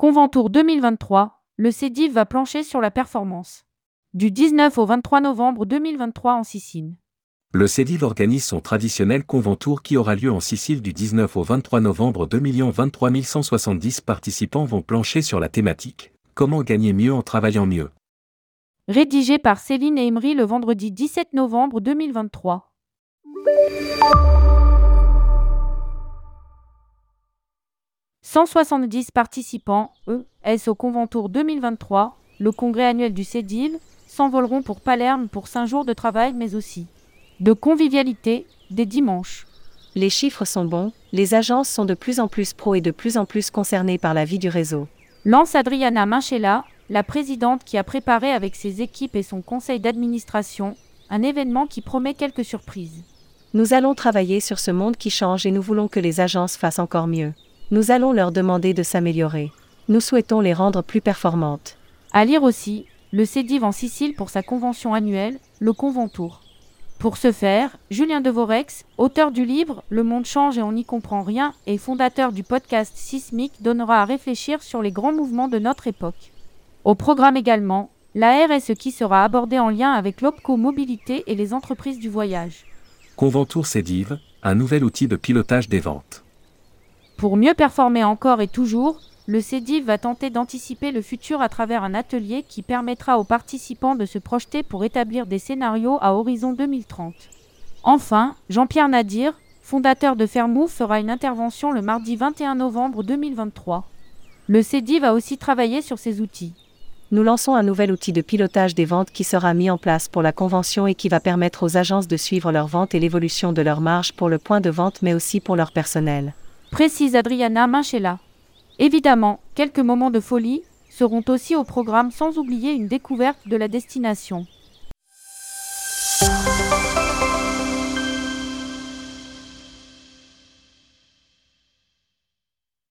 Conventour 2023, le CEDIV va plancher sur la performance. Du 19 au 23 novembre 2023 en Sicile. Le CEDIV organise son traditionnel Conventour qui aura lieu en Sicile du 19 au 23 novembre 2023. 170 participants vont plancher sur la thématique Comment gagner mieux en travaillant mieux? Rédigé par Céline et Emery le vendredi 17 novembre 2023. « 170 participants, ES au Conventour 2023, le congrès annuel du CEDIV, s'envoleront pour Palerme pour 5 jours de travail mais aussi de convivialité, des dimanches. Les chiffres sont bons, les agences sont de plus en plus pro et de plus en plus concernées par la vie du réseau. Lance Adriana Minchella, la présidente qui a préparé avec ses équipes et son conseil d'administration un événement qui promet quelques surprises. Nous allons travailler sur ce monde qui change et nous voulons que les agences fassent encore mieux. Nous allons leur demander de s'améliorer. Nous souhaitons les rendre plus performantes. À lire aussi, le CEDIV en Sicile pour sa convention annuelle, le Conventour. Pour ce faire, Julien Devorex, auteur du livre Le monde change et on n'y comprend rien et fondateur du podcast Sismique, donnera à réfléchir sur les grands mouvements de notre époque. Au programme également, la RSE qui sera abordée en lien avec l'OPCO Mobilité et les entreprises du voyage. Conventour Cédive, un nouvel outil de pilotage des ventes. Pour mieux performer encore et toujours, le CEDIV va tenter d'anticiper le futur à travers un atelier qui permettra aux participants de se projeter pour établir des scénarios à horizon 2030. Enfin, Jean-Pierre Nadir, fondateur de Fermou, fera une intervention le mardi 21 novembre 2023. Le CEDIV va aussi travailler sur ces outils. Nous lançons un nouvel outil de pilotage des ventes qui sera mis en place pour la convention et qui va permettre aux agences de suivre leurs ventes et l'évolution de leur marge pour le point de vente mais aussi pour leur personnel. Précise Adriana Manchella. Évidemment, quelques moments de folie seront aussi au programme sans oublier une découverte de la destination.